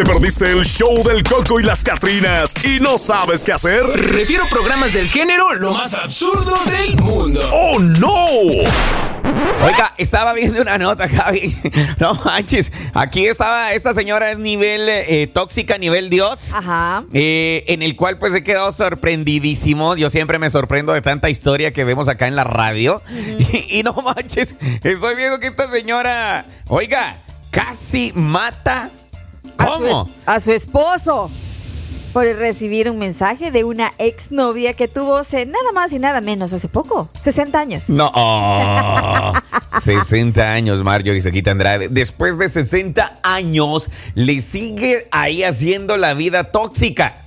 ¿Te perdiste el show del Coco y las Catrinas y no sabes qué hacer? Refiero programas del género lo más absurdo del mundo. ¡Oh, no! Oiga, estaba viendo una nota, Javi. No manches. Aquí estaba, esta señora es nivel eh, tóxica, nivel Dios. Ajá. eh, en el cual pues he quedado sorprendidísimo. Yo siempre me sorprendo de tanta historia que vemos acá en la radio. y, y no manches, estoy viendo que esta señora, oiga, casi mata. A su ¿Cómo? A su, esposo. Por recibir un mensaje de una exnovia que tuvo hace nada más y nada menos hace poco, 60 años. No, oh, 60 años, Marjorie Sequita Andrade. Después de 60 años, le sigue ahí haciendo la vida tóxica.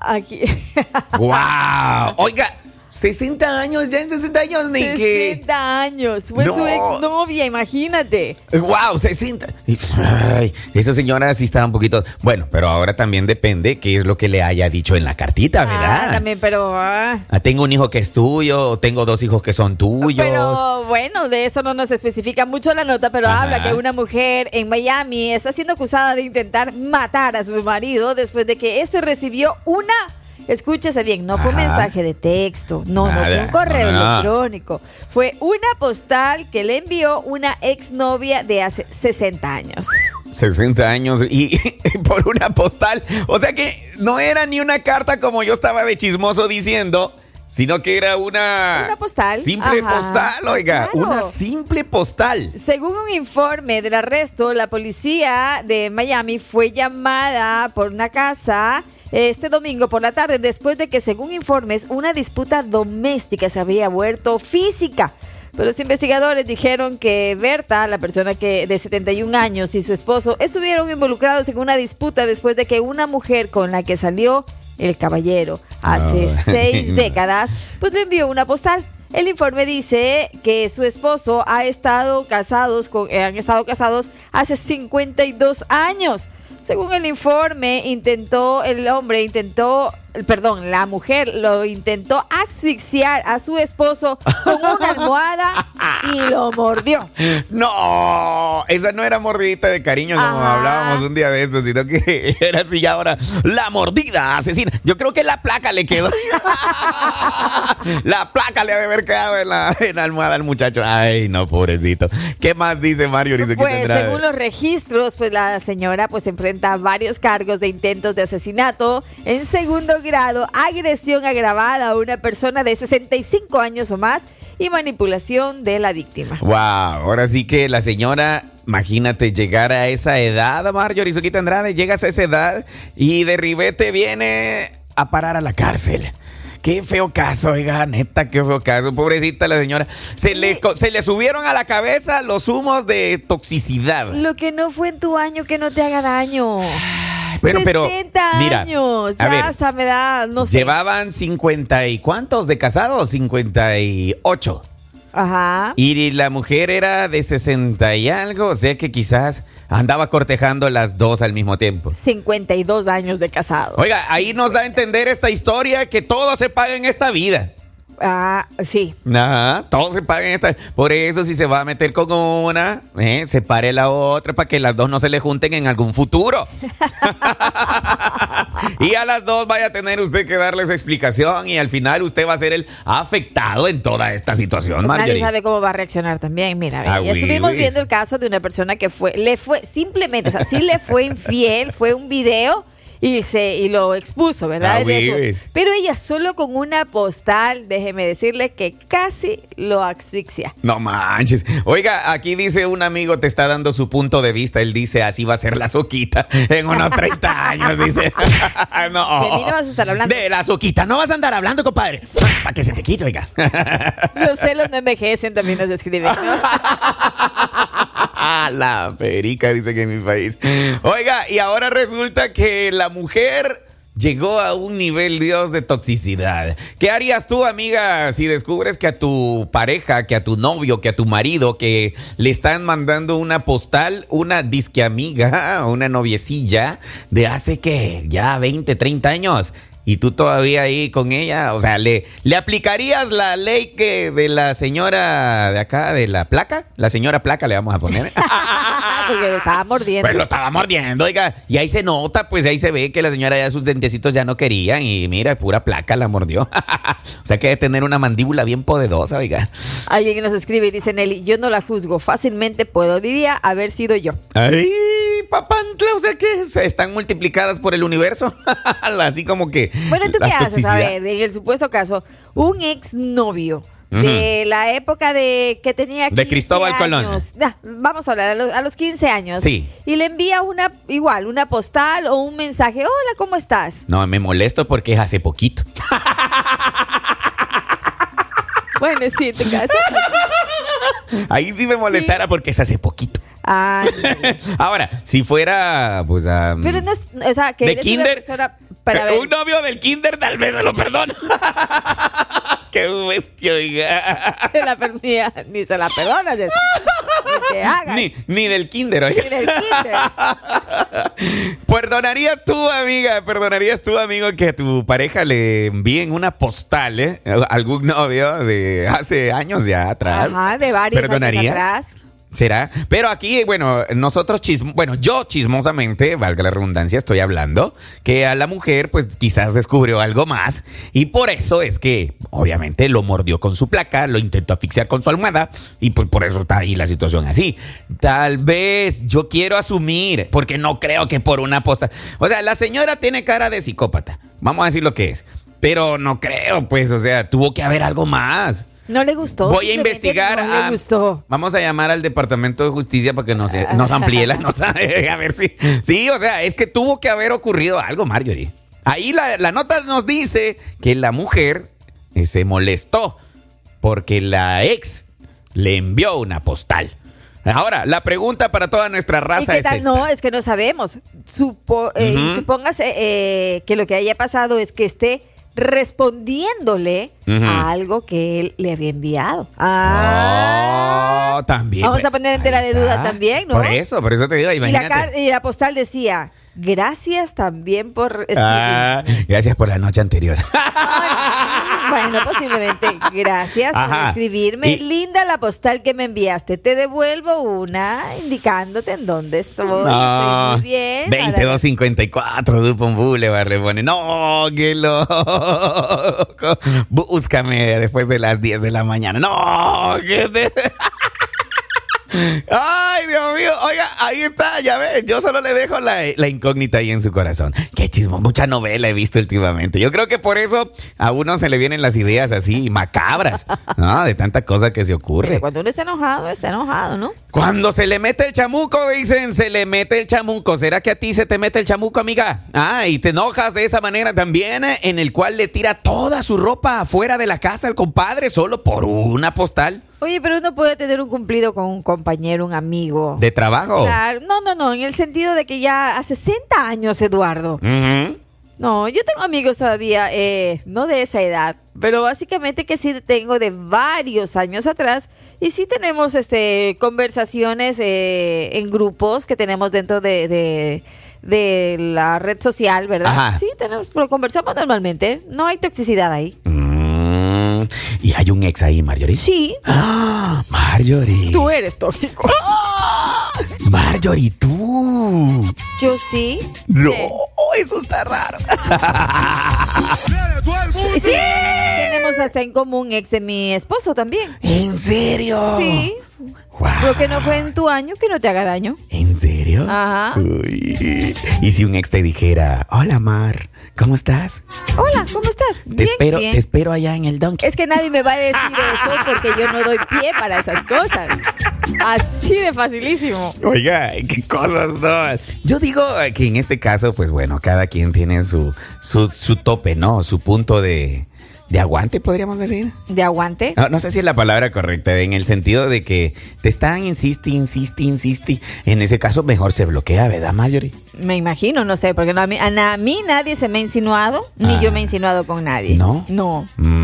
Aquí. ¡Wow! Oiga, 60 años, ya en 60 años, ni que. 60 años. Fue su No. exnovia, imagínate. ¡Wow! 60. Y- Ay, esa señora sí estaba un poquito. Bueno, pero ahora también depende qué es lo que le haya dicho en la cartita, ¿verdad? Ah, también, pero. ah. Ah, tengo un hijo que es tuyo, o tengo dos hijos que son tuyos. Pero bueno, de eso no nos especifica mucho la nota, pero Ajá. habla que una mujer en Miami está siendo acusada de intentar matar a su marido después de que este recibió una. Escúchese bien, no fue un mensaje de texto, no, no fue un correo No, no, no. electrónico. Fue una postal que le envió una exnovia de hace 60 años. 60 años y, por una postal. O sea que no era ni una carta como yo estaba de chismoso diciendo, sino que era una... Una postal. Simple Ajá. postal, oiga. Claro. Una simple postal. Según un informe del arresto, la policía de Miami fue llamada por una casa este domingo por la tarde después de que, según informes, una disputa doméstica se había vuelto física. Pero los investigadores dijeron que Berta, la persona que de 71 años y su esposo estuvieron involucrados en una disputa después de que una mujer con la que salió el caballero hace Ah, seis no. décadas, pues le envió una postal. El informe dice que su esposo ha estado casados con, eh, han estado casados hace 52 años. Según el informe, intentó, el hombre intentó, perdón, la mujer lo intentó asfixiar a su esposo con una almohada y lo mordió. No, esa no era mordidita de cariño como Ajá. hablábamos un día de esto, sino que era así ya ahora la mordida asesina. Yo creo que la placa le quedó. la placa le ha de haber quedado en la, en la almohada al muchacho. Ay, no, pobrecito. ¿Qué más dice Mario Pues según los registros, pues la señora pues enfrenta a varios cargos de intentos de asesinato en segundo grado, agresión agravada a una persona de 65 años o más y manipulación de la víctima. Wow, ahora sí que la señora, imagínate llegar a esa edad, Marjorie Suquita Andrade, llegas a esa edad y de ribete viene a parar a la cárcel. Qué feo caso, oiga, neta, qué feo caso. Pobrecita la señora. Se le, co- se le subieron a la cabeza los humos de toxicidad. Lo que no fue en tu año que no te haga daño. Pero, 60 mira, años, ya ver, hasta me da, no sé. Llevaban 50 y cuántos de casados? 58. Ajá. Y la mujer era de 60 y algo, o sea que quizás andaba cortejando las dos al mismo tiempo. 52 años de casado. Oiga, ahí nos da a entender esta historia que todo se paga en esta vida. Ah, sí. Ajá, todo se paga en esta. Por eso, si se va a meter con una, eh, separe la otra para que las dos no se le junten en algún futuro. y a las dos vaya a tener usted que darles explicación y al final usted va a ser el afectado en toda esta situación, Nadie sabe cómo va a reaccionar también. Mira, Ah, ya estuvimos viendo el caso de una persona que fue, le fue simplemente, o sea, sí le fue infiel, fue un video y se y lo expuso, ¿verdad? Ah. Pero ella solo con una postal, déjeme decirle que casi lo asfixia. No manches. Oiga, aquí dice un amigo, te está dando su punto de vista. Él dice, así va a ser la soquita en unos 30 años, dice. no. De mí no vas a estar hablando. De la soquita no vas a andar hablando, compadre. Para que se te quite, oiga. Los celos no envejecen, también nos escriben. ¿no? la perica, dice que en mi país. Oiga, y ahora resulta que la mujer llegó a un nivel, Dios, de toxicidad. ¿Qué harías tú, amiga, si descubres que a tu pareja, que a tu novio, que a tu marido, que le están mandando una postal, una disque amiga, una noviecilla de hace que ya 20, 30 años? Y tú todavía ahí con ella, o sea, ¿le, ¿le aplicarías la ley que de la señora de acá, de la placa? La señora placa le vamos a poner. Porque lo estaba mordiendo. Pues lo estaba mordiendo, oiga. Y ahí se nota, pues ahí se ve que la señora ya sus dentecitos ya no querían. Y mira, pura placa la mordió. o sea que debe tener una mandíbula bien poderosa, oiga. Alguien nos escribe y dice Nelly, yo no la juzgo, fácilmente puedo, diría haber sido yo. Ay, papantla, o sea que se están multiplicadas por el universo. Así como que. Bueno, ¿tú qué haces? A ver, en el supuesto caso, un exnovio de la época de que tenía 15 De Cristóbal Colón. años. Nah, vamos a hablar, a los, a los 15 años. Sí. Y le envía una, igual, una postal o un mensaje. Hola, ¿cómo estás? No, me molesto porque es hace poquito. Bueno, sí, en tu caso. Ahí sí me molestara porque es hace poquito. Ah, Ahora, si fuera, pues. am, pero no es, o sea, que ¿De eres una kinder? persona para ver. Un novio del kinder tal vez se lo perdono. Qué bestia, oiga. Se la perdía, ni se la perdonas eso. Ni hagas. Ni, ni del kinder, oiga. Ni del kinder. ¿Perdonarías tú, amiga? ¿Perdonarías tú, amigo, que a tu pareja le envíen una postal, eh? Algún novio de hace años ya atrás. Ajá, de varios años atrás. ¿Será? Pero aquí, bueno, nosotros chismo, bueno, yo chismosamente, valga la redundancia, estoy hablando que a la mujer, pues quizás descubrió algo más y por eso es que, obviamente, lo mordió con su placa, lo intentó asfixiar con su almohada y pues por eso está ahí la situación así. Tal vez yo quiero asumir, porque no creo que por una posta. O sea, la señora tiene cara de psicópata, vamos a decir lo que es, pero no creo, pues, o sea, tuvo que haber algo más. No le gustó. Voy a investigar. No a- le gustó. Vamos a llamar al Departamento de Justicia para que nos, nos amplíe la nota. a ver si. Sí, o sea, es que tuvo que haber ocurrido algo, Marjorie. Ahí la, la nota nos dice que la mujer eh, se molestó porque la ex le envió una postal. Ahora, la pregunta para toda nuestra ¿Y raza es esta. No, es que no sabemos. Supo, eh. Supóngase eh, que lo que haya pasado es que esté respondiéndole a algo que él le había enviado. Ah. Oh, también. Vamos a poner en tela de duda también, ¿no? Por eso, por eso te digo, y, la imagínate. y la postal decía, gracias también por escribir. Ah, gracias por la noche anterior. Bueno, posiblemente. Gracias por Ajá. escribirme. Y- Linda la postal que me enviaste. Te devuelvo una indicándote en dónde estoy. Estoy muy bien. 2254 Dupont Boulevard le pone. No, qué loco. Búscame después de las 10 de la mañana. No, qué te- Ay, Dios mío. Oiga, ahí está, ya ves. Yo solo le dejo la, la incógnita ahí en su corazón. Qué chismo, mucha novela he visto últimamente. Yo creo que por eso a uno se le vienen las ideas así macabras, ¿no? De tanta cosa que se ocurre. Pero cuando uno está enojado, está enojado, ¿no? Cuando se le mete el chamuco, dicen, se le mete el chamuco. ¿Será que a ti se te mete el chamuco, amiga? Ah, y te enojas de esa manera también, en el cual le tira toda su ropa afuera de la casa al compadre solo por una postal Oye, pero uno puede tener un cumplido con un compañero, un amigo. de trabajo. Claro, no, no, no, en el sentido de que ya a 60 años, Eduardo. No, yo tengo amigos todavía, eh, no de esa edad, pero básicamente que sí tengo de varios años atrás y sí tenemos este conversaciones eh, en grupos que tenemos dentro de, de, de la red social, ¿verdad? Ajá. Sí, tenemos, pero conversamos normalmente, no hay toxicidad ahí. Mm, Y hay un ex ahí, Marjorie. Sí, ¡Ah! Marjorie. tú eres tóxico. Marjorie, tú. Yo sí. No, Sí. eso está raro. Sí, tenemos hasta en común ex de mi esposo también. ¿En serio? Sí. Guau. Lo que no fue en tu año, que no te haga daño. ¿En serio? Ajá. Uy. Y si un ex te dijera, hola Mar, ¿cómo estás? Hola, ¿cómo estás? Te Bien, espero, bien. te espero allá en el Donkey. Es que nadie me va a decir eso porque yo no doy pie para esas cosas. Así de facilísimo. Oiga, qué cosas, no. Yo digo que en este caso, pues bueno, cada quien tiene su, su, su tope, ¿no? Su punto de, de aguante, podríamos decir. ¿De aguante? No, no sé si es la palabra correcta, en el sentido de que te están insiste, insiste, insiste. En ese caso, mejor se bloquea, ¿verdad, Marjorie? Me imagino, no sé, porque no, a, mí, a, mí nadie se me ha insinuado, ni Ah. yo me he insinuado con nadie. ¿No? No. Mm.